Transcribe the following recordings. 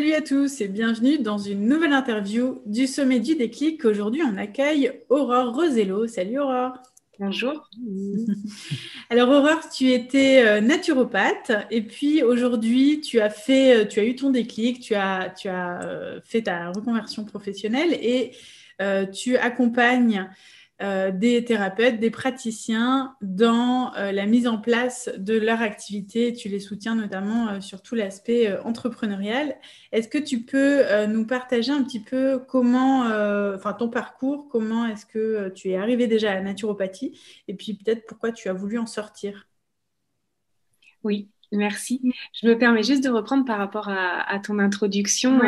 Salut à tous et bienvenue dans une nouvelle interview du Sommet du déclic. Aujourd'hui, on accueille Aurore Rosello. Salut Aurore. Bonjour. Alors Aurore, tu étais euh, naturopathe et puis aujourd'hui, tu as fait, euh, tu as eu ton déclic, tu as, tu as euh, fait ta reconversion professionnelle et tu accompagnes euh, des thérapeutes, des praticiens dans euh, la mise en place de leur activité. Tu les soutiens notamment euh, sur tout l'aspect entrepreneurial. Est-ce que tu peux nous partager un petit peu comment, enfin ton parcours, comment est-ce que tu es arrivé déjà à la naturopathie? Et puis peut-être pourquoi tu as voulu en sortir? Oui, merci. Je me permets juste de reprendre par rapport à, ton introduction.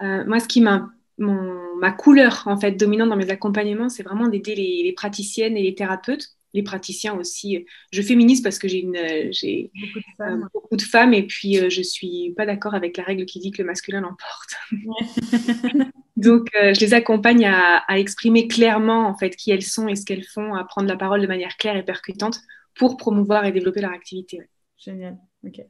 moi, ce qui m'a ma couleur en fait dominante dans mes accompagnements, c'est vraiment d'aider les, praticiennes et les thérapeutes, les praticiens aussi. Je féminise parce que j'ai j'ai beaucoup, de femmes et puis je euh, je suis pas d'accord avec la règle qui dit que le masculin l'emporte. Donc euh, je les accompagne à, à, exprimer clairement en fait qui elles sont et ce qu'elles font, à prendre la parole de manière claire et percutante pour promouvoir et développer leur activité. Génial. Ok.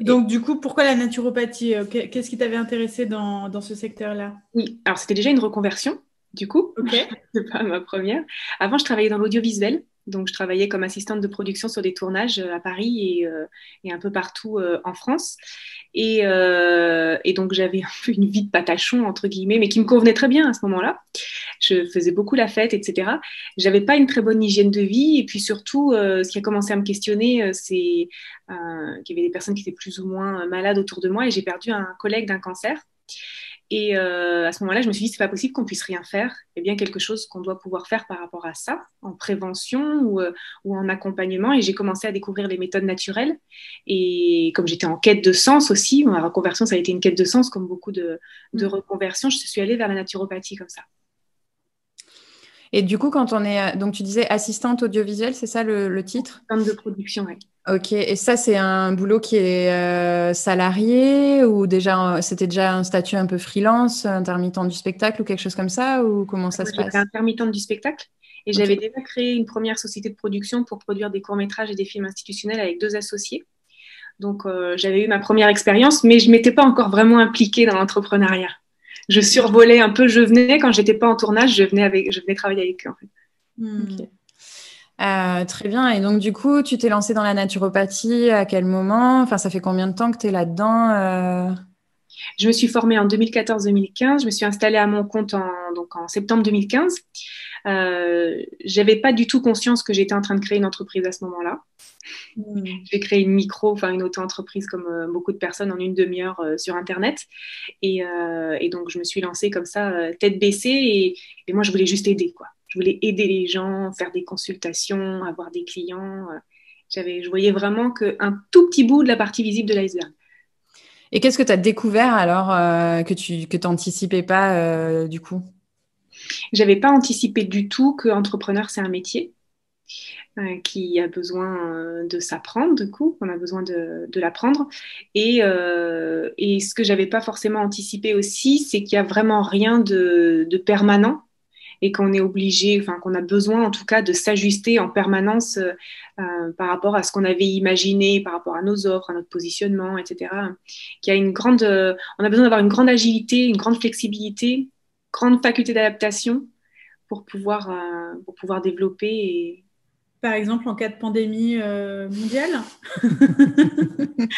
Donc, du coup, pourquoi la naturopathie euh, Qu'est-ce qui t'avait intéressé dans, dans ce secteur-là? Oui, alors c'était déjà une reconversion, du coup. Ok. C'est pas ma première. Avant, je travaillais dans l'audiovisuel. Donc, je travaillais comme assistante de production sur des tournages euh, à Paris et, euh, et un peu partout en France. Et, et donc, j'avais un peu une vie de patachon, entre guillemets, mais qui me convenait très bien à ce moment-là. Je faisais beaucoup la fête, etc. J'avais pas une très bonne hygiène de vie. Et puis surtout, ce qui a commencé à me questionner, c'est qu'il y avait des personnes qui étaient plus ou moins malades autour de moi. Et j'ai perdu un collègue d'un cancer. Et euh, à ce moment-là, je me suis dit, c'est pas possible qu'on puisse rien faire. Il y a bien quelque chose qu'on doit pouvoir faire par rapport à ça, en prévention ou, euh, ou en accompagnement. Et j'ai commencé à découvrir les méthodes naturelles. Et comme j'étais en quête de sens aussi, ma reconversion, ça a été une quête de sens, comme beaucoup de, de mm. reconversions, je suis allée vers la naturopathie comme ça. Et du coup, quand on est, donc tu disais assistante audiovisuelle, c'est ça le, le titre? Assistante de production, oui. Ok, et ça c'est un boulot qui est euh, salarié ou déjà c'était déjà un statut un peu freelance, intermittent du spectacle ou quelque chose comme ça ou comment ça se passe? Intermittente du spectacle et j'avais déjà créé une première société de production pour produire des courts métrages et des films institutionnels avec deux associés. Donc euh, j'avais eu ma première expérience, mais je m'étais pas encore vraiment impliquée dans l'entrepreneuriat. Je survolais un peu, je venais quand j'étais pas en tournage, je venais avec, je venais travailler avec eux en fait. Hmm. Euh, très bien. Et donc, du coup, tu t'es lancée dans la naturopathie à quel moment? Enfin, ça fait combien de temps que tu es là-dedans euh? Je me suis formée en 2014-2015. Je me suis installée à mon compte en, donc en septembre 2015. Euh, j'avais pas du tout conscience que j'étais en train de créer une entreprise à ce moment-là. Hmm. J'ai créé une micro, enfin une auto-entreprise comme euh, beaucoup de personnes en une demi-heure sur Internet. Et, et, donc, je me suis lancée comme ça, tête baissée. Et, et, moi, je voulais juste aider, quoi je voulais aider les gens, faire des consultations, avoir des clients. Euh, j'avais, je voyais vraiment qu'un tout petit bout de la partie visible de l'iceberg. Et qu'est-ce que tu as découvert alors euh, que tu que n'anticipais pas euh, du coup? J'avais pas anticipé du tout que entrepreneur c'est un métier qui a besoin de s'apprendre du coup, on a besoin de, l'apprendre. Et, et ce que j'avais pas forcément anticipé aussi, c'est qu'il y a vraiment rien de, permanent et qu'on est obligé, enfin qu'on a besoin en tout cas de s'ajuster en permanence euh, euh, par rapport à ce qu'on avait imaginé, par rapport à nos offres, à notre positionnement, etc. Qu'il y a une grande, euh, on a besoin d'avoir une grande agilité, une grande flexibilité, grande faculté d'adaptation pour pouvoir, pour pouvoir développer et, par exemple, en cas de pandémie mondiale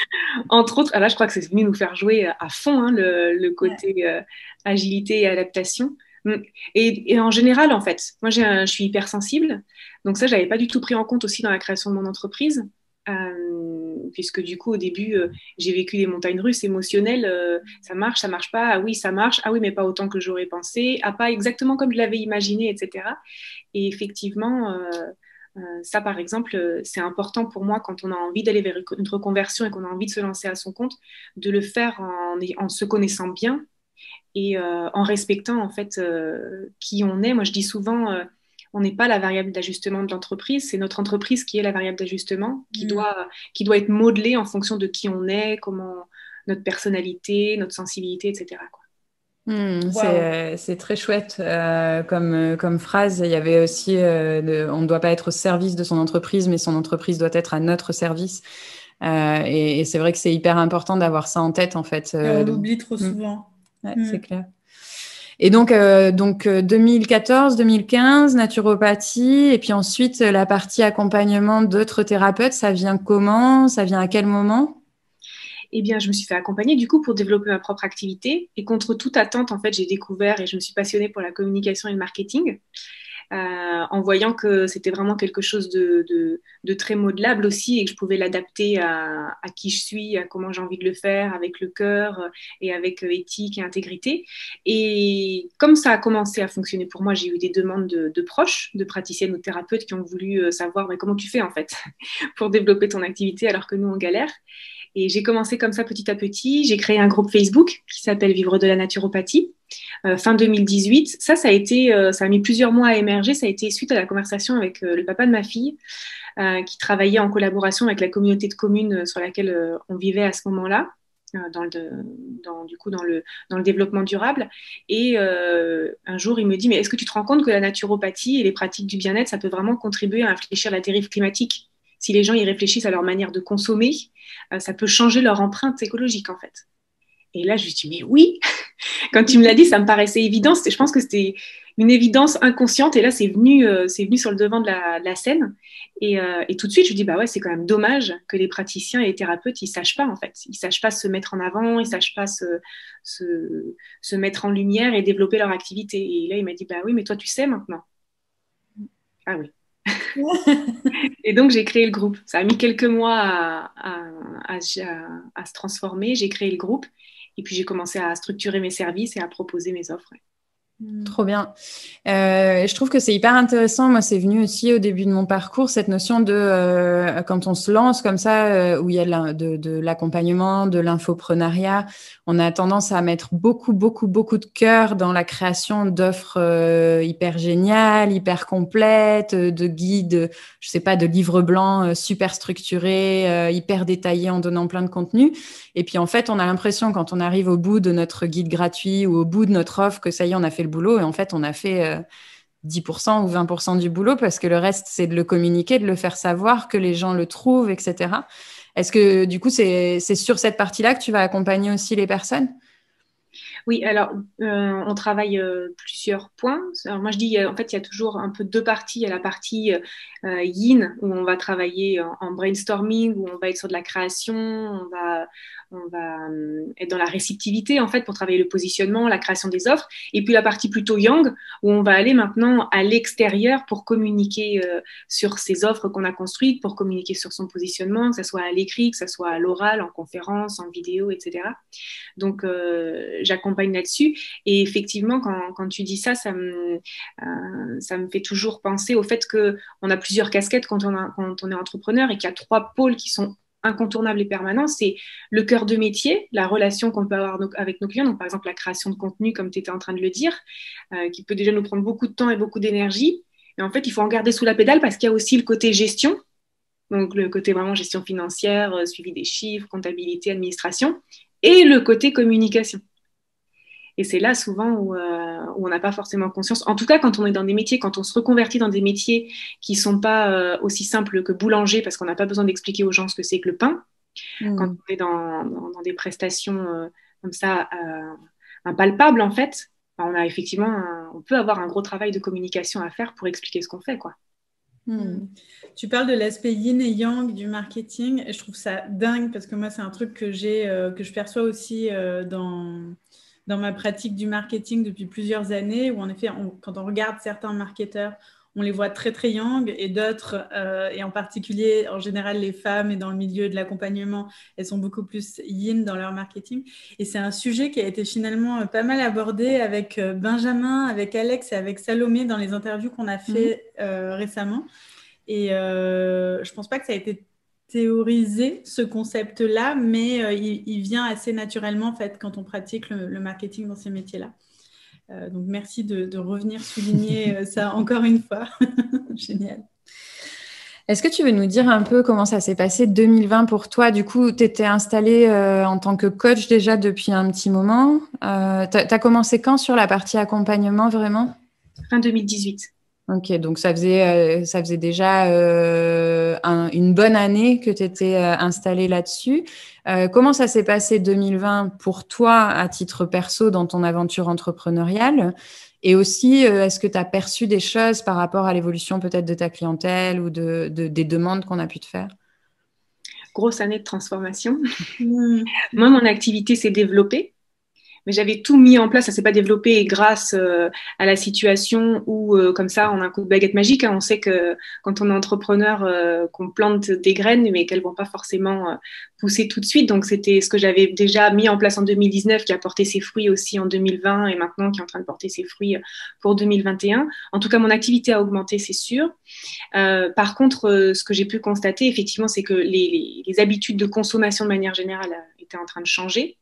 Entre autres, là, je crois que c'est venu nous faire jouer à fond hein, le, côté agilité et adaptation. Mm. Et, en général, en fait, moi, je suis hypersensible. Donc ça, j'avais pas du tout pris en compte aussi dans la création de mon entreprise. Euh, puisque du coup, au début, euh, j'ai vécu des montagnes russes émotionnelles. Euh, ça marche, ça marche pas. Ah oui, ça marche. Ah oui, mais pas autant que j'aurais pensé. Ah, pas exactement comme je l'avais imaginé, etc. Et effectivement, ça, par exemple, c'est important pour moi quand on a envie d'aller vers une reconversion et qu'on a envie de se lancer à son compte, de le faire en, en se connaissant bien et euh, en respectant en fait euh, qui on est. Moi, je dis souvent, euh, on n'est pas la variable d'ajustement de l'entreprise, c'est notre entreprise qui est la variable d'ajustement, qui, mm. doit, qui doit être modelée en fonction de qui on est, comment notre personnalité, notre sensibilité, etc. Mm, c'est très chouette comme, comme phrase. Il y avait aussi, on ne doit pas être au service de son entreprise, mais son entreprise doit être à notre service. et, c'est vrai que c'est hyper important d'avoir ça en tête, en fait. on l'oublie trop mm. souvent. Mm. C'est clair. Et donc, donc 2014, 2015, naturopathie, et puis ensuite la partie accompagnement d'autres thérapeutes, ça vient comment? Ça vient à quel moment? Eh bien, je me suis fait accompagner du coup pour développer ma propre activité. Et contre toute attente, en fait, j'ai découvert et je me suis passionnée pour la communication et le marketing. Euh, en voyant que c'était vraiment quelque chose de, très modelable aussi et que je pouvais l'adapter à, à, qui je suis, à comment j'ai envie de le faire, avec le cœur et avec euh, éthique et intégrité. Et comme ça a commencé à fonctionner pour moi, j'ai eu des demandes de, proches, de praticiennes ou thérapeutes qui ont voulu euh, savoir mais comment tu fais en fait pour développer ton activité alors que nous on galère. Et j'ai commencé comme ça petit à petit. J'ai créé un groupe Facebook qui s'appelle Vivre de la naturopathie. Euh, fin 2018. Ça, ça a été, euh, ça a mis plusieurs mois à émerger. Ça a été suite à la conversation avec euh, le papa de ma fille, qui travaillait en collaboration avec la communauté de communes sur laquelle on vivait à ce moment-là. Dans le, du coup, dans le, dans le développement durable. Et un jour, il me dit, mais est-ce que tu te rends compte que la naturopathie et les pratiques du bien-être, ça peut vraiment contribuer à infléchir la dérive climatique? Si les gens y réfléchissent à leur manière de consommer, euh, ça peut changer leur empreinte écologique en fait. Et là, je me suis dit, mais oui, quand tu me l'as dit, ça me paraissait évident. Je pense que c'était une évidence inconsciente. Et là, c'est venu, euh, venu sur le devant de la, scène. Euh, et, tout de suite, je me dis, bah ouais, c'est quand même dommage que les praticiens et les thérapeutes, ils sachent pas, en fait. Ils sachent pas se mettre en avant, ils sachent pas se, se, se mettre en lumière et développer leur activité. Et là, il m'a dit, bah oui, mais toi, tu sais maintenant. Ah oui. et donc, j'ai créé le groupe. Ça a mis quelques mois à, se transformer. J'ai créé le groupe et puis j'ai commencé à structurer mes services et à proposer mes offres. Trop bien. Euh, je trouve que c'est hyper intéressant. Moi, c'est venu aussi au début de mon parcours, cette notion de euh, quand on se lance comme ça, euh, où il y a de, l'accompagnement, de l'infoprenariat, on a tendance à mettre beaucoup, beaucoup, beaucoup de cœur dans la création d'offres hyper géniales, hyper complètes, de guides, je sais pas, de livres blancs super structurés, hyper détaillés en donnant plein de contenu. Et puis, en fait, on a l'impression quand on arrive au bout de notre guide gratuit ou au bout de notre offre que ça y est, on a fait le boulot et en fait, on a fait 10% euh, ou 20% du boulot parce que le reste, c'est de le communiquer, de le faire savoir, que les gens le trouvent, etc. Est-ce que du coup, c'est sur cette partie-là que tu vas accompagner aussi les personnes? Oui, alors euh, on travaille euh, plusieurs points. Alors, moi je dis, en fait, il y a toujours un peu deux parties. Il y a la partie yin où on va travailler en, brainstorming, où on va être sur de la création, on va, on va euh, être dans la réceptivité en fait pour travailler le positionnement, la création des offres, et puis la partie plutôt yang où on va aller maintenant à l'extérieur pour communiquer euh, sur ces offres qu'on a construites, pour communiquer sur son positionnement, que ce soit à l'écrit, que ce soit à l'oral, en conférence, en vidéo, etc. Donc euh, j'accompagne là-dessus, et effectivement quand, quand, tu dis ça, ça me, ça me fait toujours penser au fait que on a plusieurs casquettes quand on, est entrepreneur et qu'il y a trois pôles qui sont incontournable et permanent, c'est le cœur de métier, la relation qu'on peut avoir avec nos clients. Donc, par exemple, la création de contenu, comme tu étais en train de le dire, euh, qui peut déjà nous prendre beaucoup de temps et beaucoup d'énergie. Et en fait, il faut en garder sous la pédale parce qu'il y a aussi le côté gestion. Donc, le côté vraiment gestion financière, euh, suivi des chiffres, comptabilité, administration, et le côté communication. Et c'est là souvent euh, où, on n'a pas forcément conscience. En tout cas, quand on est dans des métiers, quand on se reconvertit dans des métiers qui ne sont pas euh, aussi simples que boulanger, parce qu'on n'a pas besoin d'expliquer aux gens ce que c'est que le pain. Mm. Quand on est dans, des prestations euh, comme ça, impalpables en fait, ben, on a effectivement, on peut avoir un gros travail de communication à faire pour expliquer ce qu'on fait, quoi. Mm. Tu parles de l'aspect yin et yang du marketing et je trouve ça dingue parce que moi c'est un truc que j'ai que je perçois aussi dans dans ma pratique du marketing depuis plusieurs années, où en effet, quand on regarde certains marketeurs, on les voit très très yang et d'autres, euh, et en particulier en général les femmes et dans le milieu de l'accompagnement, elles sont beaucoup plus yin dans leur marketing. Et c'est un sujet qui a été finalement euh, pas mal abordé avec euh, Benjamin, avec Alex et avec Salomé dans les interviews qu'on a fait mhm. récemment. Et je pense pas que ça a été théoriser ce concept-là, mais euh, il, vient assez naturellement en fait quand on pratique le, marketing dans ces métiers-là. Euh, donc merci de, revenir souligner euh, ça encore une fois. Génial. Est-ce que tu veux nous dire un peu comment ça s'est passé 2020 pour toi? Du coup, tu étais installée en tant que coach déjà depuis un petit moment. tu as, commencé quand sur la partie accompagnement vraiment? Fin 2018. Ok, donc ça faisait, ça faisait déjà une bonne année que tu étais installée là-dessus. comment ça s'est passé 2020 pour toi à titre perso dans ton aventure entrepreneuriale? Et aussi, euh, est-ce que tu as perçu des choses par rapport à l'évolution peut-être de ta clientèle ou de, des demandes qu'on a pu te faire? Grosse année de transformation. Mmh. Moi, mon activité s'est développée mais j'avais tout mis en place. Ça s'est pas développé grâce euh, à la situation où, euh, comme ça, on a un coup de baguette magique. Hein. On sait que quand on est entrepreneur, euh, qu'on plante des graines, mais qu'elles vont pas forcément pousser tout de suite. Donc, c'était ce que j'avais déjà mis en place en 2019, qui a porté ses fruits aussi en 2020 et maintenant qui est en train de porter ses fruits pour 2021. En tout cas, mon activité a augmenté, c'est sûr. par contre, ce que j'ai pu constater, effectivement, c'est que les, les habitudes de consommation de manière générale étaient en train de changer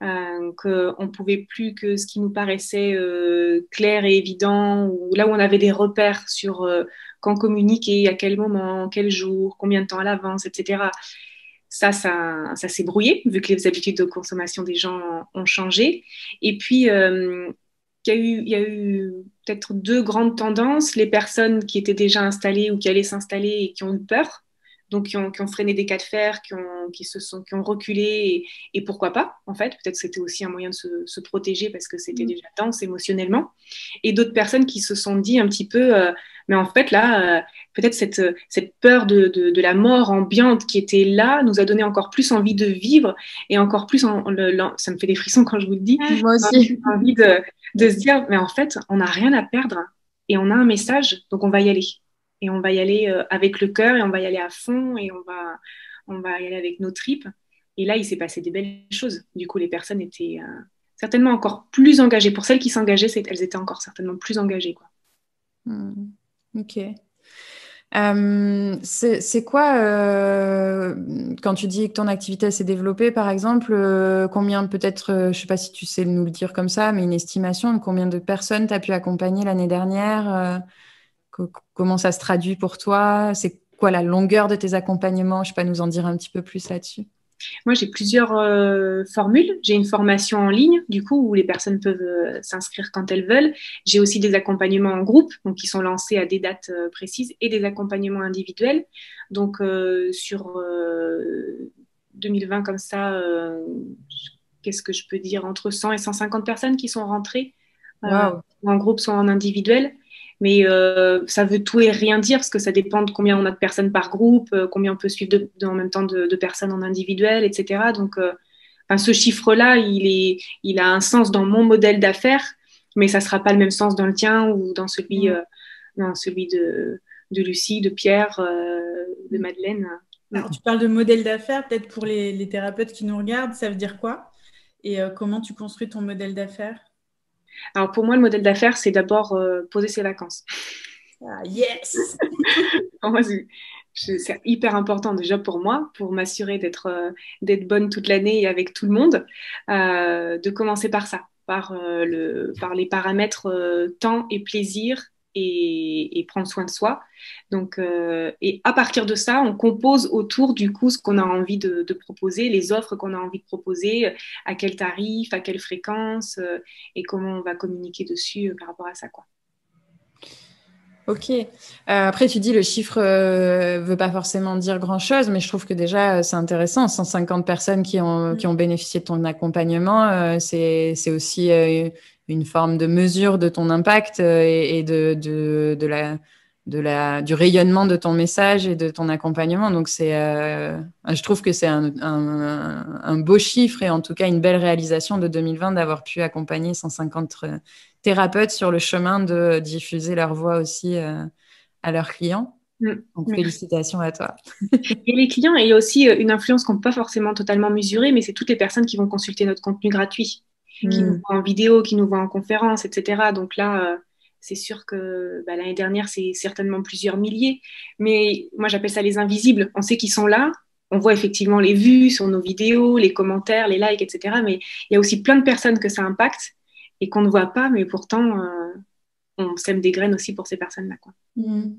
euh, qu'on ne pouvait plus que ce qui nous paraissait euh, clair et évident, ou là où on avait des repères sur euh, quand communiquer, à quel moment, quel jour, combien de temps à l'avance, etc. Ça, ça, s'est brouillé, vu que les habitudes de consommation des gens ont changé. Et puis, il y a eu, y a eu peut-être deux grandes tendances. Les personnes qui étaient déjà installées ou qui allaient s'installer et qui ont eu peur donc qui ont, freiné des cas de fer, qui ont, qui se sont, qui ont reculé, et, pourquoi pas, en fait. Peut-être que c'était aussi un moyen de se, protéger parce que c'était mm. déjà dense émotionnellement. Et d'autres personnes qui se sont dit un petit peu, euh, mais en fait, là, euh, peut-être cette, cette peur de, de, la mort ambiante qui était là nous a donné encore plus envie de vivre et encore plus, en, ça me fait des frissons quand je vous le dis, moi aussi, envie de, de se dire, mais en fait, on n'a rien à perdre et on a un message, donc on va y aller et on va y aller euh, avec le cœur et on va y aller à fond et on va, on va y aller avec nos tripes. Et là, il s'est passé des belles choses. Du coup, les personnes étaient euh, certainement encore plus engagées. Pour celles qui s'engageaient, elles étaient encore certainement plus engagées. Quoi. Hmm. Ok. Euh, c'est quoi, quand tu dis que ton activité s'est développée, par exemple, combien peut-être, je ne sais pas si tu sais nous le dire comme ça, mais une estimation de combien de personnes tu as pu accompagner l'année dernière Comment ça se traduit pour toi? C'est quoi la longueur de tes accompagnements? Je sais pas nous en dire un petit peu plus là-dessus. Moi, j'ai plusieurs euh, formules. J'ai une formation en ligne, du coup, où les personnes peuvent euh, s'inscrire quand elles veulent. J'ai aussi des accompagnements en groupe, donc qui sont lancés à des dates euh, précises, et des accompagnements individuels. Donc, sur 2020, comme ça, qu'est-ce que je peux dire? Entre 100 et 150 personnes qui sont rentrées, en groupe, soit en individuel. Mais euh, ça veut tout et rien dire parce que ça dépend de combien on a de personnes par groupe, euh, combien on peut suivre de, en même temps de, personnes en individuel, etc. Donc, euh, ce chiffre-là, il, est, il a un sens dans mon modèle d'affaires, mais ça ne sera pas le même sens dans le tien ou dans celui, dans celui de, de, Lucie, de Pierre, de Madeleine. Alors, tu parles de modèle d'affaires, peut-être pour les, les, thérapeutes qui nous regardent, ça veut dire quoi? Et comment tu construis ton modèle d'affaires? Alors pour moi, le modèle d'affaires, c'est d'abord euh, poser ses vacances. Ah, yes c'est hyper important déjà pour moi, pour m'assurer d'être euh, d'être bonne toute l'année et avec tout le monde, euh, de commencer par ça, par, le, par les paramètres temps et plaisir et, prendre soin de soi. Donc, euh, et à partir de ça, on compose autour du coup ce qu'on a envie de, proposer, les offres qu'on a envie de proposer, à quel tarif, à quelle fréquence, euh, et comment on va communiquer dessus euh, par rapport à ça. Quoi. Ok. après, tu dis le chiffre ne veut pas forcément dire grand-chose, mais je trouve que déjà, c'est intéressant. 150 personnes qui ont, qui ont bénéficié de ton accompagnement, c'est aussi une forme de mesure de ton impact euh, et, de, de, la, de la, du rayonnement de ton message et de ton accompagnement. Donc, c'est, euh, je trouve que c'est un, un, beau chiffre et en tout cas une belle réalisation de 2020 d'avoir pu accompagner 150 euh, thérapeutes sur le chemin de diffuser leur voix aussi à leurs clients. Mm. Donc, félicitations à toi. et les clients, il y a aussi une influence qu'on ne peut pas forcément totalement mesurer, mais c'est toutes les personnes qui vont consulter notre contenu gratuit qui nous mm. voient en vidéo, qui nous voient en conférence, etc. Donc là, euh, c'est sûr que bah, l'année dernière, c'est certainement plusieurs milliers. Mais moi, j'appelle ça les invisibles. On sait qu'ils sont là. On voit effectivement les vues sur nos vidéos, les commentaires, les likes, etc. Mais il y a aussi plein de personnes que ça impacte et qu'on ne voit pas, mais pourtant, euh, on sème des graines aussi pour ces personnes-là. Mm.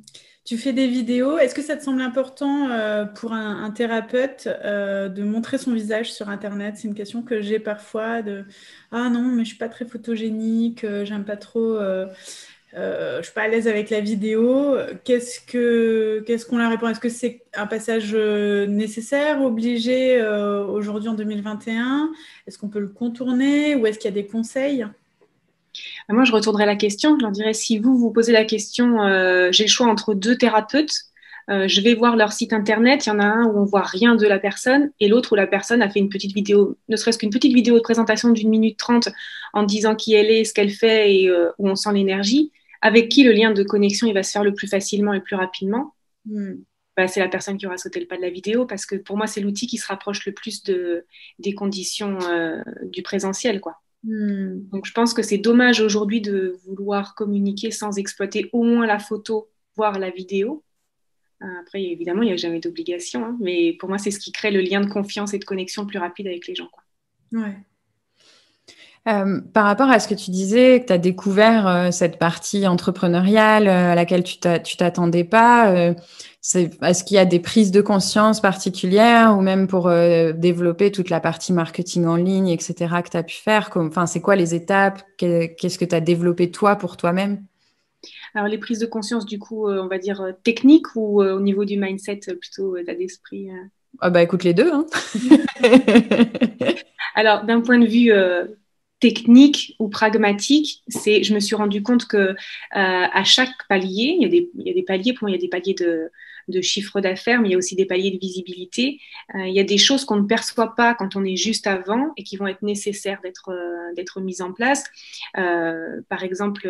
Tu fais des vidéos. Est-ce que ça te semble important euh, pour un, thérapeute euh, de montrer son visage sur Internet? C'est une question que j'ai parfois de Ah non, mais je suis pas très photogénique, euh, j'aime pas trop euh, je ne suis pas à l'aise avec la vidéo, qu'est-ce qu'on qu'est-ce qu'on leur répond? Est-ce que c'est un passage nécessaire, obligé aujourd'hui en 2021 Est-ce qu'on peut le contourner ou est-ce qu'il y a des conseils Moi, je retournerai la question. Je leur dirais si vous vous posez la question, j'ai le choix entre deux thérapeutes. je vais voir leur site internet. Il y en a un où on voit rien de la personne et l'autre où la personne a fait une petite vidéo, ne serait-ce qu'une petite vidéo de présentation d'une minute trente en disant qui elle est, ce qu'elle fait et où on sent l'énergie avec qui le lien de connexion il va se faire le plus facilement et le plus rapidement, hmm. bah, c'est la personne qui aura sauté le pas de la vidéo parce que pour moi, c'est l'outil qui se rapproche le plus de, des conditions euh, du présentiel. Quoi. Hmm. Donc je pense que c'est dommage aujourd'hui de vouloir communiquer sans exploiter au moins la photo, voire la vidéo. Euh, après, évidemment, il n'y a jamais d'obligation, hein, mais pour moi, c'est ce qui crée le lien de confiance et de connexion plus rapide avec les gens. Quoi. Ouais. Euh, par rapport à ce que tu disais, que tu as découvert euh, cette partie entrepreneuriale euh, à laquelle tu t'attendais pas, est-ce qu'il y a des prises de conscience particulières ou même pour développer toute la partie marketing en ligne, etc., que tu as pu faire? Enfin, c'est quoi les étapes? Qu'est-ce que tu as développé toi pour toi-même? Alors les prises de conscience, du coup, on va dire techniques ou au niveau du mindset, plutôt état d'esprit ah bah écoute les deux. Hein. Alors d'un point de vue technique ou pragmatique, c'est je me suis rendu compte que euh, à chaque palier, il y, a des, paliers, pour moi il y a des paliers de, de chiffre d'affaires, mais il y a aussi des paliers de visibilité. Euh, il y a des choses qu'on ne perçoit pas quand on est juste avant et qui vont être nécessaires d'être euh, d'être mises en place. par exemple,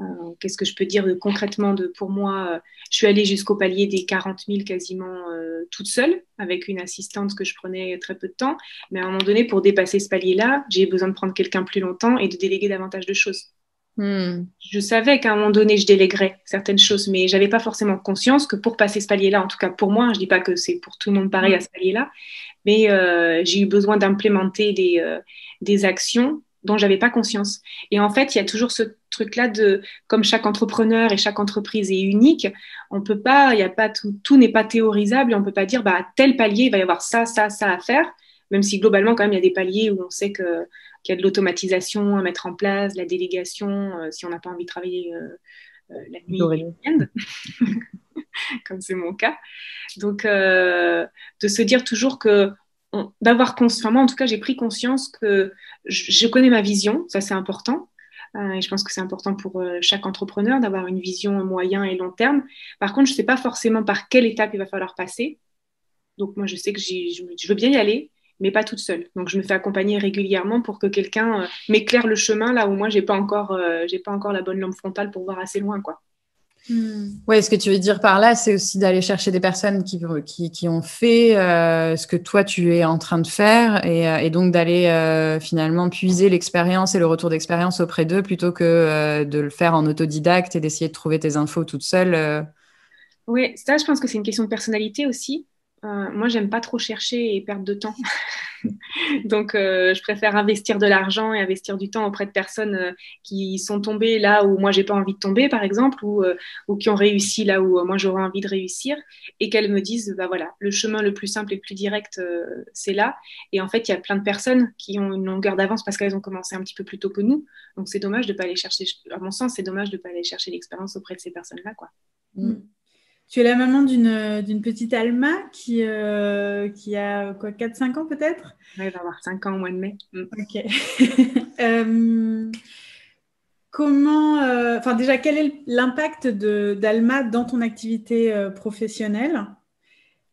euh, qu'est-ce que je peux dire concrètement de, pour moi euh, Je suis allée jusqu'au palier des 40 000 quasiment euh, toute seule, avec une assistante que je prenais très peu de temps. Mais à un moment donné, pour dépasser ce palier-là, j'ai besoin de prendre quelqu'un plus longtemps et de déléguer davantage de choses. Hmm. Je savais qu'à un moment donné, je déléguerais certaines choses, mais j'avais pas forcément conscience que pour passer ce palier-là, en tout cas pour moi, je dis pas que c'est pour tout le monde pareil à ce palier-là, mais j'ai eu besoin d'implémenter des, des actions dont j'avais pas conscience. Et en fait, il y a toujours ce truc-là de, comme chaque entrepreneur et chaque entreprise est unique, on peut pas, il y a pas tout, tout n'est pas théorisable et on peut pas dire, bah, à tel palier, il va y avoir ça, ça, ça à faire, même si globalement, quand même, il y a des paliers où on sait que, qu'il y a de l'automatisation à mettre en place, la délégation, euh, si on n'a pas envie de travailler euh, euh, la nuit, le week-end, comme c'est mon cas. Donc, de se dire toujours que d'avoir conscience, moi en tout cas j'ai pris conscience que je, connais ma vision, ça c'est important. Euh, et je pense que c'est important pour euh, chaque entrepreneur d'avoir une vision moyen et long terme. Par contre, je ne sais pas forcément par quelle étape il va falloir passer. Donc moi, je sais que je veux bien y aller, mais pas toute seule. Donc je me fais accompagner régulièrement pour que quelqu'un euh, m'éclaire le chemin là où moi, j'ai pas encore, pas encore la bonne lampe frontale pour voir assez loin, quoi. Hmm. Oui, ce que tu veux dire par là, c'est aussi d'aller chercher des personnes qui, qui, ont fait euh, ce que toi tu es en train de faire et, euh, donc d'aller euh, finalement puiser l'expérience et le retour d'expérience auprès d'eux plutôt que de le faire en autodidacte et d'essayer de trouver tes infos toute seule. Oui, ça, je pense que c'est une question de personnalité aussi. Euh, moi, j'aime pas trop chercher et perdre de temps. Donc, euh, je préfère investir de l'argent et investir du temps auprès de personnes euh, qui sont tombées là où moi, j'ai pas envie de tomber, par exemple, ou, qui ont réussi là où moi, j'aurais envie de réussir, et qu'elles me disent, bah voilà, le chemin le plus simple et le plus direct, c'est là. Et en fait, il y a plein de personnes qui ont une longueur d'avance parce qu'elles ont commencé un petit peu plus tôt que nous. Donc, c'est dommage de pas aller chercher, à mon sens, c'est dommage de pas aller chercher l'expérience auprès de ces personnes-là, quoi. Mm. Tu es la maman d'une petite Alma qui, euh, qui a quoi 4-5 ans peut-être? Oui, elle va avoir 5 ans au mois de mai. Mm. Ok. Euh, comment, euh, enfin déjà, quel est l'impact d'Alma dans ton activité professionnelle?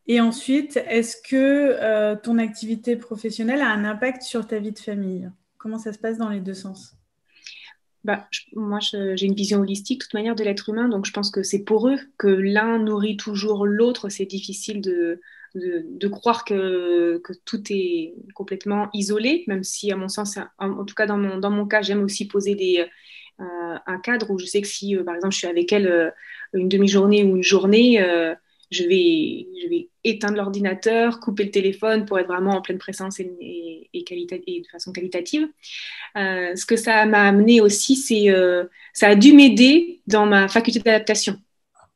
Et ensuite, est-ce que ton activité professionnelle a un impact sur ta vie de famille? Comment ça se passe dans les deux sens? Bah, moi, j'ai une vision holistique, de toute manière, de l'être humain, donc je pense que c'est pour eux que l'un nourrit toujours l'autre. C'est difficile de, de, croire que, que, tout est complètement isolé, même si, à mon sens, en, tout cas dans mon, dans mon cas, j'aime aussi poser des, euh, un cadre où je sais que si, euh, par exemple, je suis avec elle euh, une demi-journée ou une journée, je vais, je vais éteindre l'ordinateur, couper le téléphone pour être vraiment en pleine présence et, et, et de façon qualitative. Euh, ce que ça m'a amené aussi, c'est euh, ça a dû m'aider dans ma faculté d'adaptation.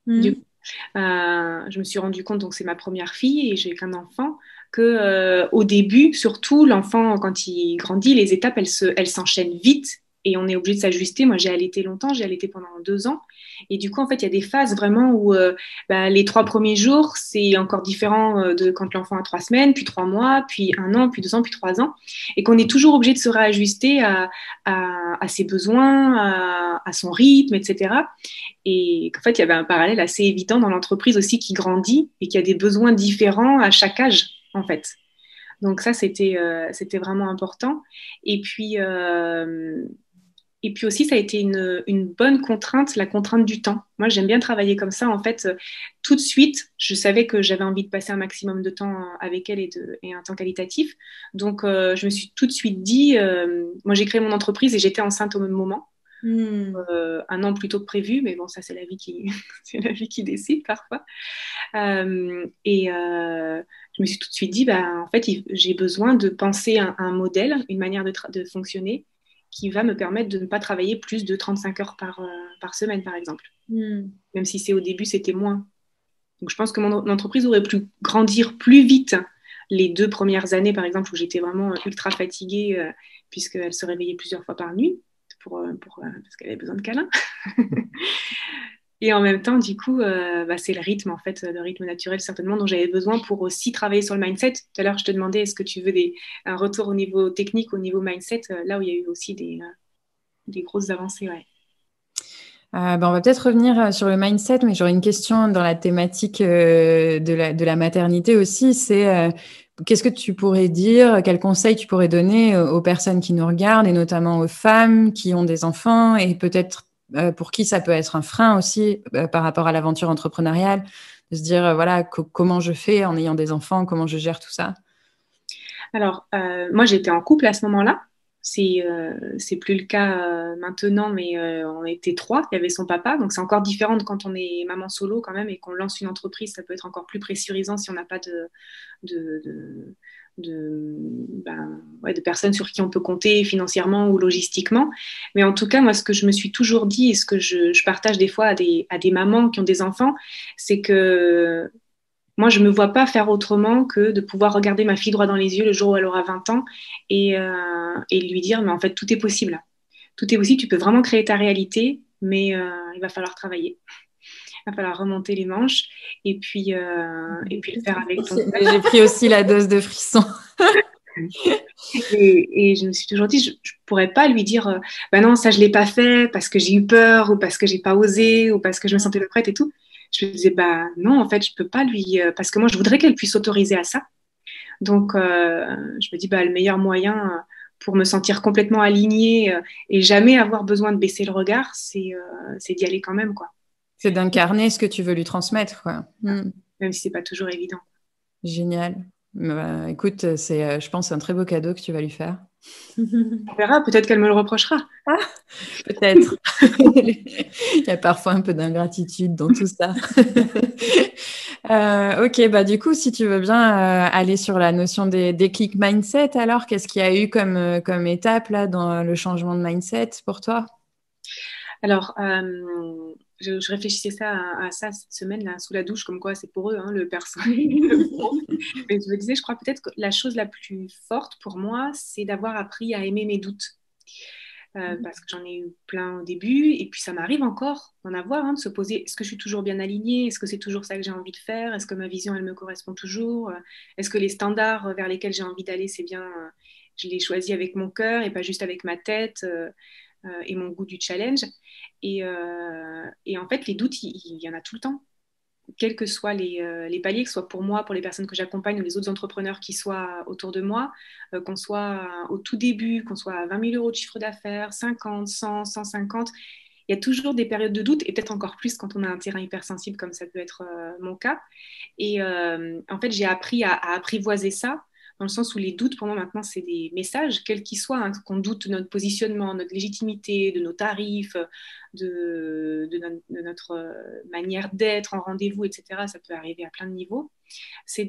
Mmh. Euh, je me suis rendu compte, donc c'est ma première fille et j'ai qu'un enfant, que euh, au début, surtout l'enfant quand il grandit, les étapes elles se, elles s'enchaînent vite et on est obligé de s'ajuster. Moi, j'ai allaité longtemps, j'ai allaité pendant deux ans. Et du coup, en fait, il y a des phases vraiment où euh, bah, les trois premiers jours, c'est encore différent euh, de quand l'enfant a trois semaines, puis trois mois, puis un an, puis deux ans, puis trois ans. Et qu'on est toujours obligé de se réajuster à, à, ses besoins, à, à, son rythme, etc. Et qu'en fait, il y avait un parallèle assez évident dans l'entreprise aussi qui grandit et qui a des besoins différents à chaque âge, en fait. Donc ça, c'était euh, c'était vraiment important. Et puis, euh, et puis aussi, ça a été une, une, bonne contrainte, la contrainte du temps. Moi, j'aime bien travailler comme ça. En fait, tout de suite, je savais que j'avais envie de passer un maximum de temps avec elle et, de, et un temps qualitatif. Donc, euh, je me suis tout de suite dit, euh, moi, j'ai créé mon entreprise et j'étais enceinte au même moment. Hmm. Euh, un an plus tôt que prévu, mais bon, ça c'est la vie qui, c'est la vie qui décide parfois. Euh, et euh, je me suis tout de suite dit, bah, en fait, j'ai besoin de penser un, un modèle, une manière de, de, fonctionner qui va me permettre de ne pas travailler plus de 35 heures par, euh, par semaine, par exemple. Hmm. Même si c'est au début, c'était moins. Donc je pense que mon entreprise aurait pu grandir plus vite les deux premières années, par exemple, où j'étais vraiment ultra fatiguée, euh, puisqu'elle se réveillait plusieurs fois par nuit, pour, euh, pour parce qu'elle avait besoin de câlins. Et en même temps, du coup, euh, bah, c'est le rythme, en fait, le rythme naturel, certainement, dont j'avais besoin pour aussi travailler sur le mindset. Tout à l'heure, je te demandais, est-ce que tu veux un retour au niveau technique, au niveau mindset, euh, là où il y a eu aussi des, euh, grosses avancées, ben, on va peut-être revenir sur le mindset, mais j'aurais une question dans la thématique de, la, maternité aussi. C'est qu'est-ce que tu pourrais dire, quels conseils tu pourrais donner aux personnes qui nous regardent et notamment aux femmes qui ont des enfants et peut-être euh, pour qui ça peut être un frein aussi euh, par rapport à l'aventure entrepreneuriale, de se dire, euh, voilà, comment je fais en ayant des enfants, comment je gère tout ça? Alors, moi, j'étais en couple à ce moment-là. C'est c'est plus le cas maintenant, mais on était trois. Il y avait son papa, donc c'est encore différent quand on est maman solo quand même et qu'on lance une entreprise. Ça peut être encore plus pressurisant si on n'a pas de, de de, ben, ouais, de personnes sur qui on peut compter financièrement ou logistiquement. Mais en tout cas, moi, ce que je me suis toujours dit et ce que je, je partage des fois à des, à des, mamans qui ont des enfants, c'est que moi, je ne me vois pas faire autrement que de pouvoir regarder ma fille droit dans les yeux le jour où elle aura 20 ans et, euh, et lui dire, mais en fait, tout est possible. Tout est possible, tu peux vraiment créer ta réalité, mais euh, il va falloir travailler va falloir remonter les manches et puis, euh, et puis le faire avec ton J'ai pris aussi la dose de frisson. et, et, je me suis toujours dit, je ne pourrais pas lui dire, euh, bah non, ça je ne l'ai pas fait parce que j'ai eu peur ou parce que j'ai pas osé ou parce que je me sentais pas prête et tout. Je me disais, bah non, en fait, je peux pas lui, euh, parce que moi, je voudrais qu'elle puisse s'autoriser à ça. Donc, euh, je me dis, bah, le meilleur moyen pour me sentir complètement alignée et jamais avoir besoin de baisser le regard, c'est d'y aller quand même, quoi. C'est d'incarner ce que tu veux lui transmettre, quoi. Hmm. Même si c'est pas toujours évident. Génial. Bah, écoute, c'est, euh, je pense, un très beau cadeau que tu vas lui faire. On verra, peut-être qu'elle me le reprochera. Ah, peut-être. Il y a parfois un peu d'ingratitude dans tout ça. euh, ok, bah du coup, si tu veux bien euh, aller sur la notion des, des clics mindset, alors qu'est-ce qu'il y a eu comme, comme étape là dans le changement de mindset pour toi? Alors, euh, je, je, réfléchissais ça à, à, ça cette semaine là sous la douche comme quoi c'est pour eux hein, le personnel mais je me disais je crois peut-être que la chose la plus forte pour moi c'est d'avoir appris à aimer mes doutes. Euh, mm. parce que j'en ai eu plein au début et puis ça m'arrive encore d'en avoir hein, de se poser est-ce que je suis toujours bien alignée? Est-ce que c'est toujours ça que j'ai envie de faire? Est-ce que ma vision elle me correspond toujours? Est-ce que les standards vers lesquels j'ai envie d'aller c'est bien je les choisis avec mon cœur et pas juste avec ma tête? Euh, euh, et mon goût du challenge. Et, euh, en fait, les doutes, il, y en a tout le temps. Quels que soient les, euh, les, paliers, que ce soit pour moi, pour les personnes que j'accompagne ou les autres entrepreneurs qui soient autour de moi, qu'on soit au tout début, qu'on soit à 20 000 euros de chiffre d'affaires, 50, 100, 150, il y a toujours des périodes de doute et peut-être encore plus quand on a un terrain hypersensible comme ça peut être euh, mon cas. Et euh, en fait, j'ai appris à, apprivoiser ça dans le sens où les doutes, pour moi, maintenant, c'est des messages, quels qu'ils soient, hein, qu'on doute de notre positionnement, notre légitimité, de nos tarifs, de, de, no de notre euh, manière d'être en rendez-vous, etc. Ça peut arriver à plein de niveaux. C'est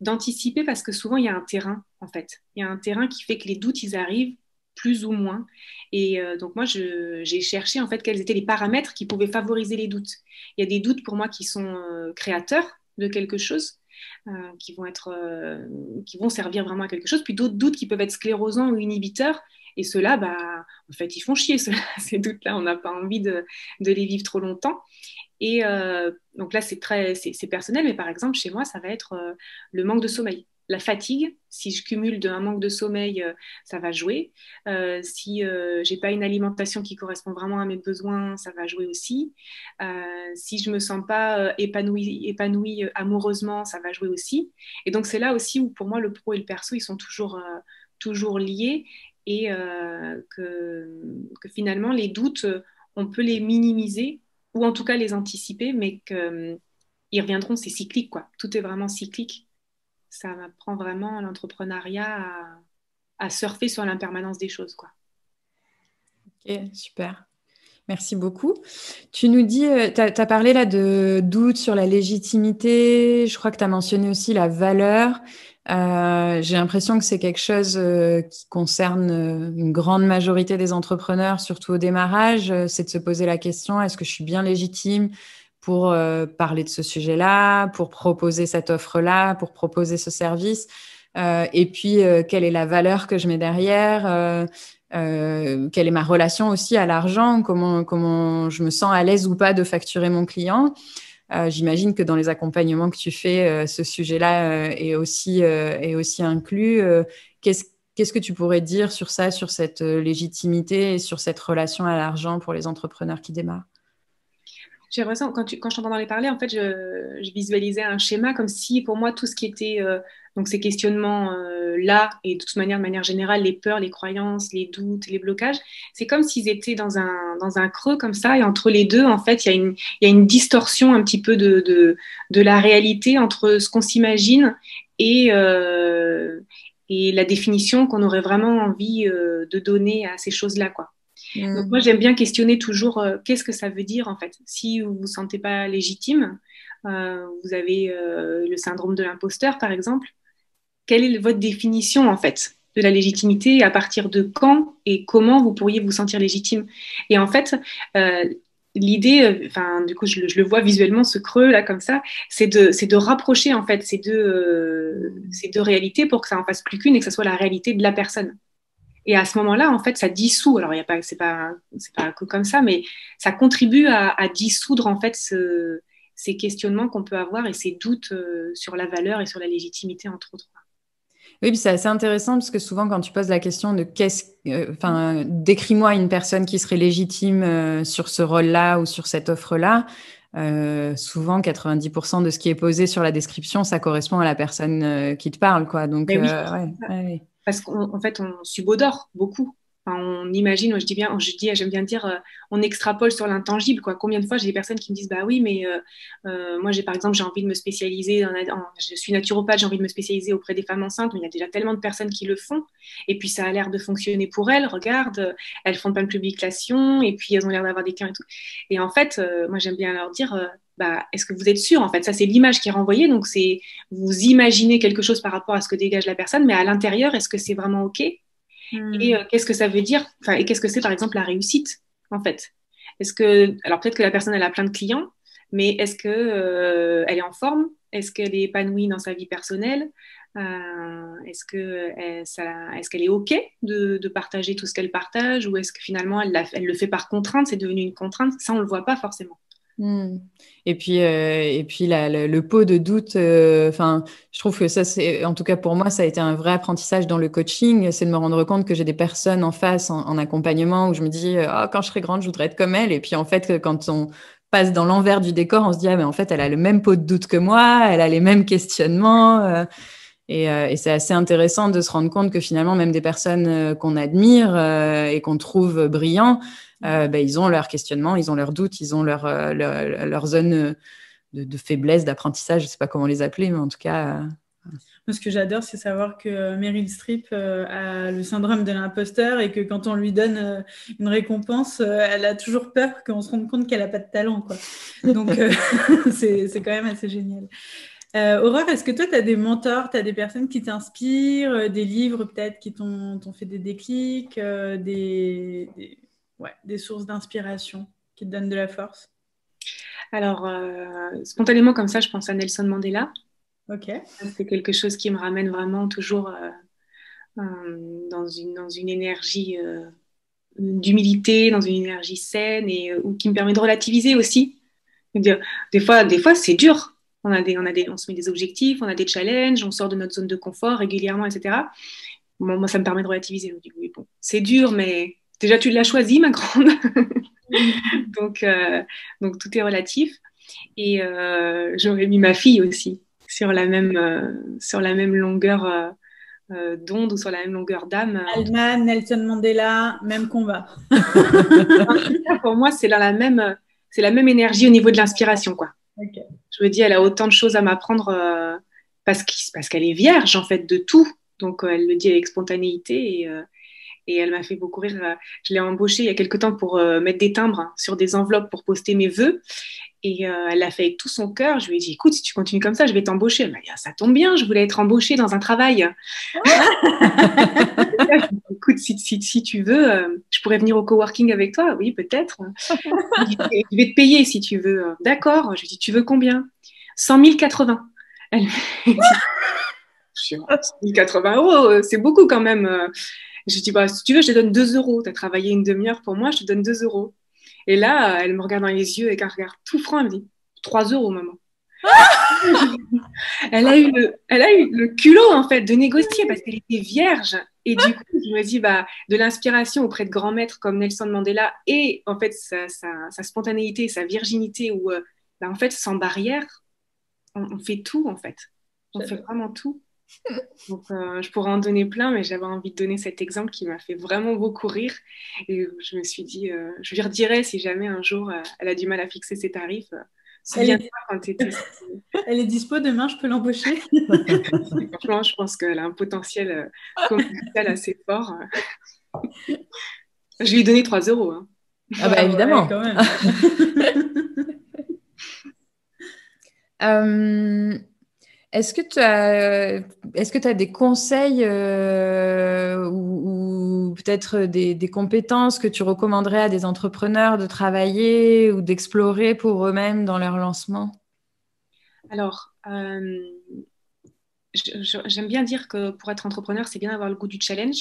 d'anticiper parce que souvent, il y a un terrain, en fait. Il y a un terrain qui fait que les doutes, ils arrivent plus ou moins. Et euh, donc moi, j'ai cherché en fait quels étaient les paramètres qui pouvaient favoriser les doutes. Il y a des doutes pour moi qui sont euh, créateurs de quelque chose, euh, qui, vont être, euh, qui vont servir vraiment à quelque chose, puis d'autres doutes qui peuvent être sclérosants ou inhibiteurs. Et ceux-là, bah, en fait, ils font chier, ces doutes-là. On n'a pas envie de, les vivre trop longtemps. Et euh, donc là, c'est très, c'est personnel, mais par exemple, chez moi, ça va être le manque de sommeil. La fatigue, si je cumule d'un manque de sommeil, euh, ça va jouer. si j'ai pas une alimentation qui correspond vraiment à mes besoins, ça va jouer aussi. si je me sens pas épanouie, épanouie amoureusement, ça va jouer aussi. Et donc c'est là aussi où pour moi le pro et le perso, ils sont toujours, toujours liés et que, que finalement les doutes, on peut les minimiser ou en tout cas les anticiper, mais qu'ils euh, reviendront, c'est cyclique, quoi. Tout est vraiment cyclique. Ça apprend vraiment l'entrepreneuriat à, surfer sur l'impermanence des choses, quoi. Ok, super. Merci beaucoup. Tu nous dis, euh, tu as, parlé là de doute sur la légitimité, je crois que tu as mentionné aussi la valeur. Euh, j'ai l'impression que c'est quelque chose euh, qui concerne une grande majorité des entrepreneurs, surtout au démarrage, c'est de se poser la question est-ce que je suis bien légitime? Pour parler de ce sujet-là, pour proposer cette offre-là, pour proposer ce service Et puis, quelle est la valeur que je mets derrière quelle est ma relation aussi à l'argent, comment, comment je me sens à l'aise ou pas de facturer mon client. Euh, j'imagine que dans les accompagnements que tu fais, euh, ce sujet-là euh, est, aussi, est aussi inclus. Qu'est-ce que tu pourrais dire sur ça, sur cette légitimité et sur cette relation à l'argent pour les entrepreneurs qui démarrent? J'ai l'impression, quand, quand je t'entends les parler, en fait, je, je, visualisais un schéma comme si, pour moi, tout ce qui était, euh, donc ces questionnements-là, euh, et de toute manière, de manière générale, les peurs, les croyances, les doutes, les blocages, c'est comme s'ils étaient dans un, dans un creux comme ça, et entre les deux, en fait, il y, a une, y a une distorsion un petit peu de, de, de la réalité entre ce qu'on s'imagine et, euh, et la définition qu'on aurait vraiment envie euh, de donner à ces choses-là, quoi. Donc mm. moi, j'aime bien questionner toujours euh, qu'est-ce que ça veut dire en fait. Si vous vous sentez pas légitime, euh, vous avez euh, le syndrome de l'imposteur par exemple, quelle est votre définition en fait de la légitimité à partir de quand et comment vous pourriez vous sentir légitime? Et en fait, l'idée, enfin du coup je, le vois visuellement ce creux là comme ça, c'est de, de rapprocher en fait ces deux, ces deux réalités pour que ça en fasse plus qu'une et que ce soit la réalité de la personne. Et à ce moment-là, en fait, ça dissout. Alors, il y a pas, c'est pas, c'est pas comme ça, mais ça contribue à, dissoudre en fait ces questionnements qu'on peut avoir et ces doutes euh, sur la valeur et sur la légitimité, entre autres. Oui, c'est assez intéressant parce que souvent, quand tu poses la question de qu'est-ce, euh, enfin, décris-moi une personne qui serait légitime euh, sur ce rôle-là ou sur cette offre-là. souvent, 90% de ce qui est posé sur la description, ça correspond à la personne qui te parle, quoi. Donc, oui, ouais, parce qu'en fait, on subodore beaucoup. on imagine, je dis bien, j'aime bien dire, euh, on extrapole sur l'intangible. Combien de fois j'ai des personnes qui me disent, bah oui, mais euh, euh, moi par exemple, j'ai envie de me spécialiser, je suis naturopathe, j'ai envie de me spécialiser auprès des femmes enceintes, mais il y a déjà tellement de personnes qui le font. Et puis ça a l'air de fonctionner pour elles. Regarde, elles font plein de publications, et puis elles ont l'air d'avoir des cas et tout. Et en fait, moi j'aime bien leur dire, bah, est-ce que vous êtes sûr En fait, ça, c'est l'image qui est renvoyée. Donc, c'est vous imaginez quelque chose par rapport à ce que dégage la personne, mais à l'intérieur, est-ce que c'est vraiment OK? Hmm. Et euh, qu'est-ce que ça veut dire? Et qu'est-ce que c'est, par exemple, la réussite, en fait? Est-ce que, alors peut-être que la personne, elle a plein de clients, mais est-ce qu'elle euh, est en forme? Est-ce qu'elle est épanouie dans sa vie personnelle? Euh, Est-ce qu'elle est, OK de, partager tout ce qu'elle partage? Ou est-ce que finalement, elle, elle le fait par contrainte C'est devenu une contrainte? Ça, on ne le voit pas forcément. Hmm. Et puis, euh, et puis le, pot de doute, euh, enfin, je trouve que ça, c'est, en tout cas pour moi, ça a été un vrai apprentissage dans le coaching, c'est de me rendre compte que j'ai des personnes en face, en, accompagnement, où je me dis, oh, quand je serai grande, je voudrais être comme elle. Et puis en fait, quand on passe dans l'envers du décor, on se dit, ah, mais en fait, elle a le même pot de doute que moi, elle a les mêmes questionnements. et, et c'est assez intéressant de se rendre compte que finalement, même des personnes qu'on admire et qu'on trouve brillants, euh, ben, ils ont leurs questionnements, ils ont leurs doutes, ils ont leur, euh, leur, zone euh, de, de faiblesse, d'apprentissage, je ne sais pas comment les appeler, mais en tout cas. Moi, ce que j'adore, c'est savoir que Meryl Streep a le syndrome de l'imposteur et que quand on lui donne une récompense, elle a toujours peur qu'on se rende compte qu'elle n'a pas de talent. Quoi. Donc, c'est quand même assez génial. Aurore, est-ce que toi, tu as des mentors, tu as des personnes qui t'inspirent, des livres peut-être qui t'ont fait des déclics, des, ouais, des sources d'inspiration qui te donnent de la force Alors, euh, spontanément, comme ça, je pense à Nelson Mandela. Ok. C'est quelque chose qui me ramène vraiment toujours euh, dans, une, dans une énergie d'humilité, dans une énergie saine et ou qui me permet de relativiser aussi. Des fois, des fois c'est dur. On, a des, on, a des, on se met des objectifs, on a des challenges, on sort de notre zone de confort régulièrement, etc. moi, ça me permet de relativiser. oui, bon, c'est dur, mais déjà, tu l'as choisi, ma grande. donc, euh, donc, tout est relatif. Et euh, j'aurais mis ma fille aussi sur la même, euh, sur la même longueur d'onde ou sur la même longueur d'âme. Alman, Nelson Mandela, même combat. pour moi, c'est la même, c'est la même énergie au niveau de l'inspiration, quoi. Je me dis, elle a autant de choses à m'apprendre parce qu'elle est vierge en fait de tout. Donc, elle le dit avec spontanéité et, et elle m'a fait beaucoup rire. Euh, je l'ai embauchée il y a quelque temps pour euh, mettre des timbres sur des enveloppes pour poster mes vœux. Et euh, elle l'a fait avec tout son cœur. Je lui ai dit, écoute, si tu continues comme ça, je vais t'embaucher. Elle m'a dit, ah, ça tombe bien, je voulais être embauchée dans un travail. écoute, si, si, tu veux, je pourrais venir au coworking avec toi. Oui, peut-être. je vais te payer si tu veux. D'accord. Je lui ai dit, tu veux combien? 100 080. Elle m'a dit, 1080 euros, c'est beaucoup quand même. Je dis, bah, si tu veux, je te donne 2 euros. Tu as travaillé une demi-heure pour moi, je te donne 2 euros. Et là, elle me regarde dans les yeux avec un regard tout franc, elle me dit, 3 euros, maman. elle, a eu le, elle a eu le culot, en fait, de négocier parce qu'elle était vierge. Et du coup, je me dis, bah, de l'inspiration auprès de grands maîtres comme Nelson Mandela et, en fait, sa, sa, spontanéité, sa virginité, où, euh, bah, en fait, sans barrière, on, on fait tout, en fait. On fait vraiment tout. Donc, euh, je pourrais en donner plein, mais j'avais envie de donner cet exemple qui m'a fait vraiment beaucoup rire. Et je me suis dit, euh, je lui redirai si jamais un jour euh, elle a du mal à fixer ses tarifs. Elle est... Quand elle est dispo demain, je peux l'embaucher? Franchement, je pense qu'elle a un potentiel commercial assez fort. je lui ai donné 3 euros. Hein. Ah bah évidemment. quand même. Est-ce que tu as, des conseils euh, ou, peut-être des, compétences que tu recommanderais à des entrepreneurs de travailler ou d'explorer pour eux-mêmes dans leur lancement? Alors, euh, j'aime bien dire que pour être entrepreneur, c'est bien d'avoir le goût du challenge.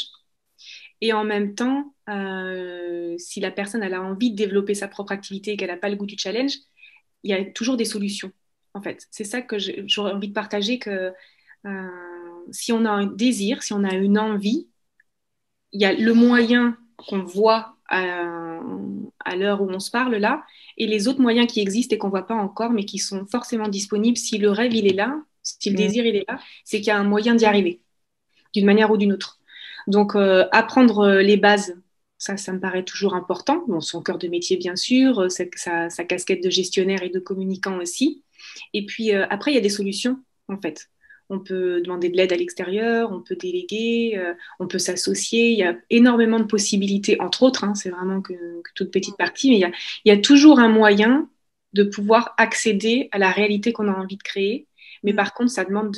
Et en même temps, euh, si la personne a envie de développer sa propre activité et qu'elle n'a pas le goût du challenge, il y a toujours des solutions en fait. C'est ça que j'aurais envie de partager, que euh, si on a un désir, si on a une envie, il y a le moyen qu'on voit à, l'heure où on se parle là, et les autres moyens qui existent et qu'on ne voit pas encore, mais qui sont forcément disponibles si le rêve il est là, si le mm. désir il est là, c'est qu'il y a un moyen d'y arriver, d'une manière ou d'une autre. Donc euh, apprendre les bases, ça, ça me paraît toujours important. Bon, son cœur de métier, bien sûr, sa, sa, casquette de gestionnaire et de communicant aussi. Et puis euh, après, il y a des solutions, en fait. On peut demander de l'aide à l'extérieur, on peut déléguer, euh, on peut s'associer. Il y a énormément de possibilités, entre autres, hein, c'est vraiment que, toute petite partie, mais il y, a, toujours un moyen de pouvoir accéder à la réalité qu'on a envie de créer. Mais mm. par contre, ça demande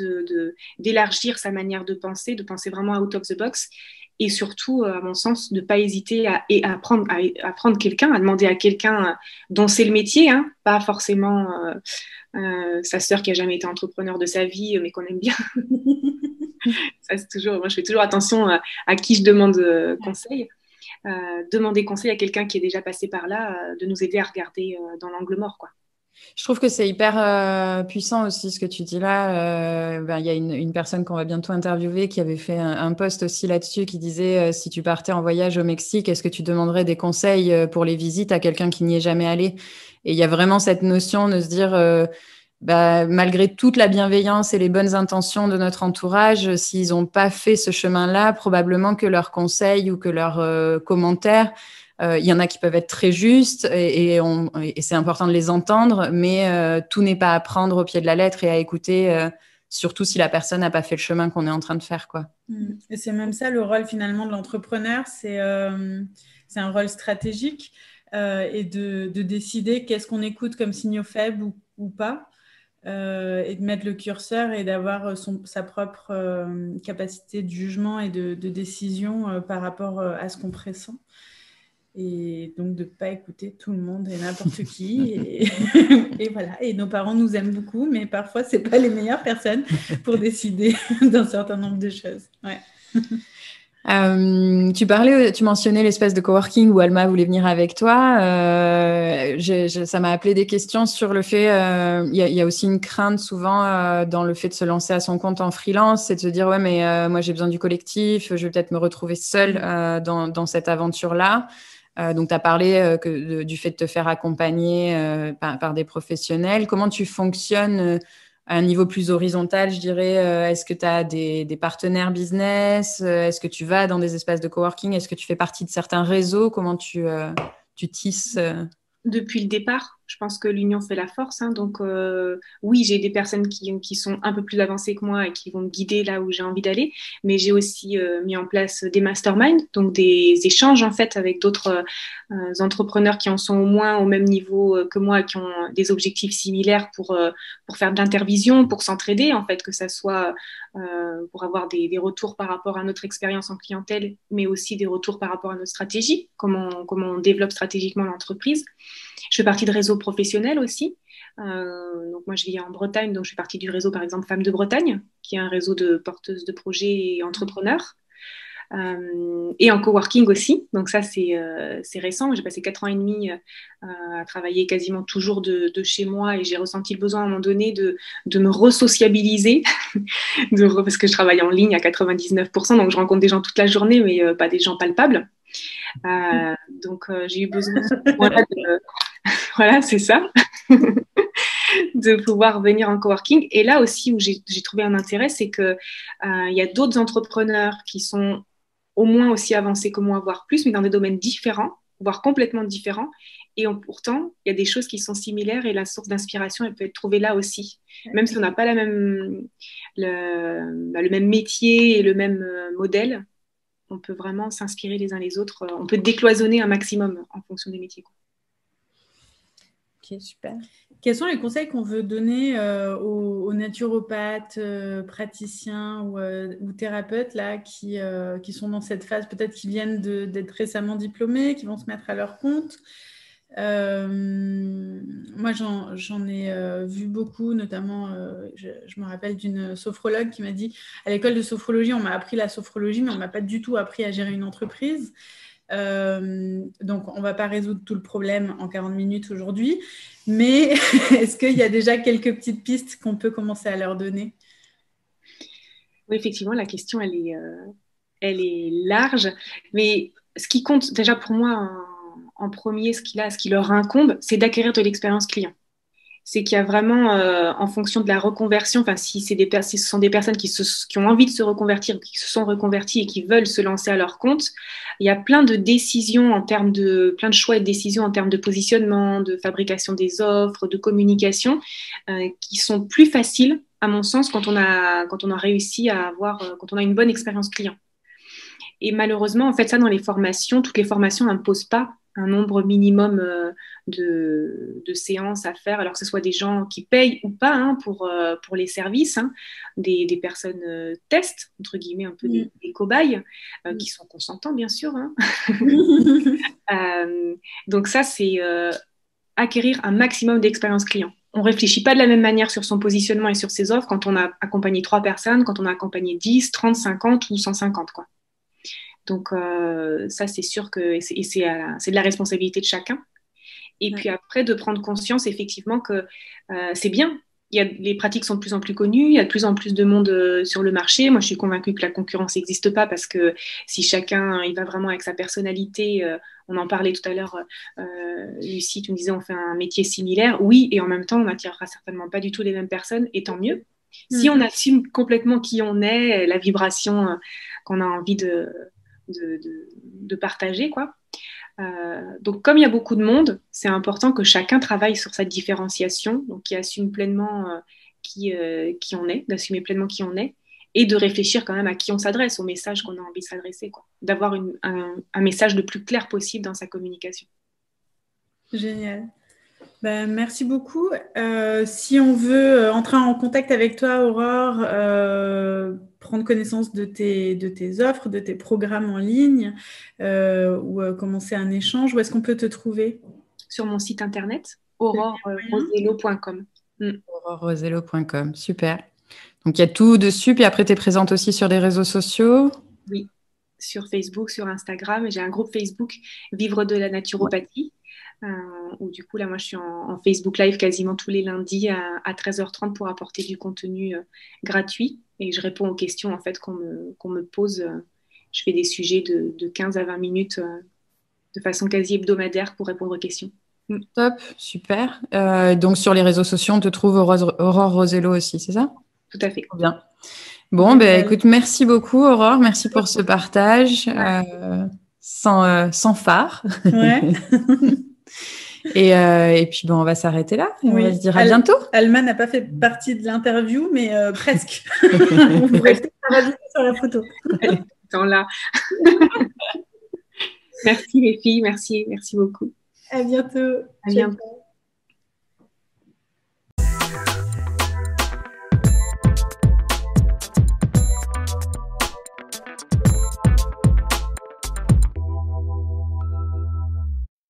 d'élargir de, sa manière de penser, de penser vraiment out of the box et surtout, euh, à mon sens, de ne pas hésiter à, à, prendre, à, prendre quelqu'un, à demander à quelqu'un dont c'est le métier, hein, pas forcément euh, sa sœur qui a jamais été entrepreneur de sa vie, mais qu'on aime bien. ça, c'est toujours, moi, je fais toujours attention à, qui je demande euh, conseil. Euh, demander conseil à quelqu'un qui est déjà passé par là, de nous aider à regarder dans l'angle mort, quoi. Je trouve que c'est hyper puissant aussi ce que tu dis là. Ben, il y a une, personne qu'on va bientôt interviewer qui avait fait un, post aussi là-dessus qui disait si tu partais en voyage au Mexique, est-ce que tu demanderais des conseils pour les visites à quelqu'un qui n'y est jamais allé? Et il y a vraiment cette notion de se dire, euh, bah, malgré toute la bienveillance et les bonnes intentions de notre entourage, s'ils n'ont pas fait ce chemin-là, probablement que leurs conseils ou que leurs euh, commentaires, euh, il y en a qui peuvent être très justes et, c'est important de les entendre, mais tout n'est pas à prendre au pied de la lettre et à écouter surtout si la personne n'a pas fait le chemin qu'on est en train de faire. Quoi. Et c'est même ça le rôle finalement de l'entrepreneur, c'est un rôle stratégique. Euh, et de, décider qu'est-ce qu'on écoute comme signaux faibles ou, pas, euh, et de mettre le curseur et d'avoir sa propre euh, capacité de jugement et de, décision par rapport à ce qu'on pressent. Et donc de ne pas écouter tout le monde et n'importe qui. Et, voilà. Et nos parents nous aiment beaucoup, mais parfois, ce pas les meilleures personnes pour décider d'un certain nombre de choses. Ouais. Euh, tu parlais, tu mentionnais l'espace de coworking où Alma voulait venir avec toi. Euh, ça m'a appelé des questions sur le fait, euh, il y, a aussi une crainte souvent dans le fait de se lancer à son compte en freelance, c'est de se dire ouais mais moi j'ai besoin du collectif, je vais peut-être me retrouver seule dans, dans, cette aventure-là. donc tu as parlé que, du fait de te faire accompagner par, par, des professionnels. Comment tu fonctionnes à un niveau plus horizontal, je dirais, euh, est-ce que tu as des, partenaires business euh, Est-ce que tu vas dans des espaces de coworking Est-ce que tu fais partie de certains réseaux? Comment tu, euh, tu tisses Depuis le départ, je pense que l'union fait la force. Hein. donc, euh, oui, j'ai des personnes qui, sont un peu plus avancées que moi et qui vont me guider là où j'ai envie d'aller. Mais j'ai aussi euh, mis en place des masterminds, donc des échanges en fait avec d'autres euh, entrepreneurs qui en sont au moins au même niveau que moi, qui ont des objectifs similaires pour, faire de l'intervision, pour s'entraider en fait, que ça soit pour avoir des, des, retours par rapport à notre expérience en clientèle, mais aussi des retours par rapport à notre stratégie, comment, comment on développe stratégiquement l'entreprise. Je fais partie de réseaux professionnels aussi. Euh, donc moi, je vis en Bretagne, donc je fais partie du réseau, par exemple, Femmes de Bretagne, qui est un réseau de porteuses de projets et entrepreneurs. Euh, et en coworking aussi. Donc ça, c'est euh, récent. J'ai passé quatre ans et demi à travailler quasiment toujours de, chez moi et j'ai ressenti le besoin à un moment donné de, de me resociabiliser parce que je travaille en ligne à 99%, donc je rencontre des gens toute la journée, mais pas des gens palpables. donc j'ai eu besoin de, voilà, c'est ça. de pouvoir venir en coworking. Et là aussi où j'ai trouvé un intérêt, c'est qu'il euh, y a d'autres entrepreneurs qui sont au moins aussi avancés que moi, voire plus, mais dans des domaines différents, voire complètement différents. Et pourtant, il y a des choses qui sont similaires et la source d'inspiration, elle peut être trouvée là aussi. Même si on n'a pas la même, le, bah, le, même métier et le même euh, modèle, on peut vraiment s'inspirer les uns les autres. On peut décloisonner un maximum en fonction des métiers super. Quels sont les conseils qu'on veut donner euh, aux, naturopathes, euh, praticiens euh, ou, thérapeutes là, qui, qui, sont dans cette phase, peut-être qui viennent d'être récemment diplômés, qui vont se mettre à leur compte? Moi, j'en ai vu beaucoup, notamment, je, je, me rappelle d'une sophrologue qui m'a dit, à l'école de sophrologie, on m'a appris la sophrologie, mais on m'a pas du tout appris à gérer une entreprise. Euh, donc, on ne va pas résoudre tout le problème en 40 minutes aujourd'hui, mais est-ce qu'il y a déjà quelques petites pistes qu'on peut commencer à leur donner? Oui, effectivement, la question, elle est, euh, elle est large, mais ce qui compte déjà pour moi en, premier, ce qui, a, ce qui leur incombe, c'est d'acquérir de l'expérience client c'est qu'il y a vraiment, euh, en fonction de la reconversion, enfin, si, si ce sont des personnes qui, qui, ont envie de se reconvertir, qui se sont reconverties et qui veulent se lancer à leur compte, il y a plein de décisions en termes de, plein de choix et de décisions en termes de positionnement, de fabrication des offres, de communication, euh, qui sont plus faciles, à mon sens, quand on a, quand on a réussi à avoir, euh, quand on a une bonne expérience client. Et malheureusement, en fait, ça, dans les formations, toutes les formations n'imposent pas un nombre minimum euh, de, séances à faire, alors que ce soit des gens qui payent ou pas hein, pour, euh, pour les services, hein, des, personnes euh, test, entre guillemets, un peu des, mm. cobayes, mm. qui sont consentants, bien sûr. Hein. donc ça, c'est acquérir un maximum d'expérience client. On ne réfléchit pas de la même manière sur son positionnement et sur ses offres quand on a accompagné trois personnes, quand on a accompagné 10, 30, 50 ou 150. Quoi. Donc, euh, ça, c'est sûr que c'est de la responsabilité de chacun. Et puis après, de prendre conscience effectivement que euh, c'est bien. Il y a, les pratiques sont de plus en plus connues, il y a de plus en plus de monde euh, sur le marché. Moi, je suis convaincue que la concurrence n'existe pas parce que si chacun il va vraiment avec sa personnalité, on en parlait tout à l'heure, Lucie, tu me disais on fait un métier similaire. Oui, et en même temps, on n'attirera certainement pas du tout les mêmes personnes, et tant mieux. Si mm. on assume complètement qui on est, la vibration qu'on a envie de, de, partager. Quoi. Euh, donc, comme il y a beaucoup de monde, c'est important que chacun travaille sur sa différenciation, donc qui assume pleinement euh, qui, euh, qui on est, d'assumer pleinement qui on est, et de réfléchir quand même à qui on s'adresse, au message qu'on a envie de s'adresser, d'avoir un, un, message le plus clair possible dans sa communication. Génial. Ben, merci beaucoup. Si on veut entrer en contact avec toi, Aurore, prendre connaissance de tes, de tes offres, de tes programmes en ligne ou commencer un échange, où est-ce qu'on peut te trouver? Sur mon site internet, aurorerosello.com. Mm. Aurorerosello.com, super. Donc il y a tout dessus, puis après tu es présente aussi sur des réseaux sociaux? Oui. sur Facebook, sur Instagram. J'ai un groupe Facebook Vivre de la naturopathie. Euh, où du coup, là, moi, je suis en, Facebook Live quasiment tous les lundis à, 13h30 pour apporter du contenu euh, gratuit. Et je réponds aux questions en fait qu'on me, qu'on me pose. je fais des sujets de, de 15 à 20 minutes de façon quasi hebdomadaire pour répondre aux questions. Mm. Top, super. donc sur les réseaux sociaux, on te trouve Aurore Rosello aussi, c'est ça? Tout à fait. Bien. Bon, ben écoute, merci beaucoup Aurore, merci pour ce partage euh, sans, euh, sans phare. Ouais. et, euh, et, puis bon, on va s'arrêter là. Et On va se dire à bientôt. Alma n'a pas fait partie de l'interview, mais presque. on pourrait peut-être sur la photo. Temps là. merci les filles, merci, merci beaucoup. À bientôt. À bientôt.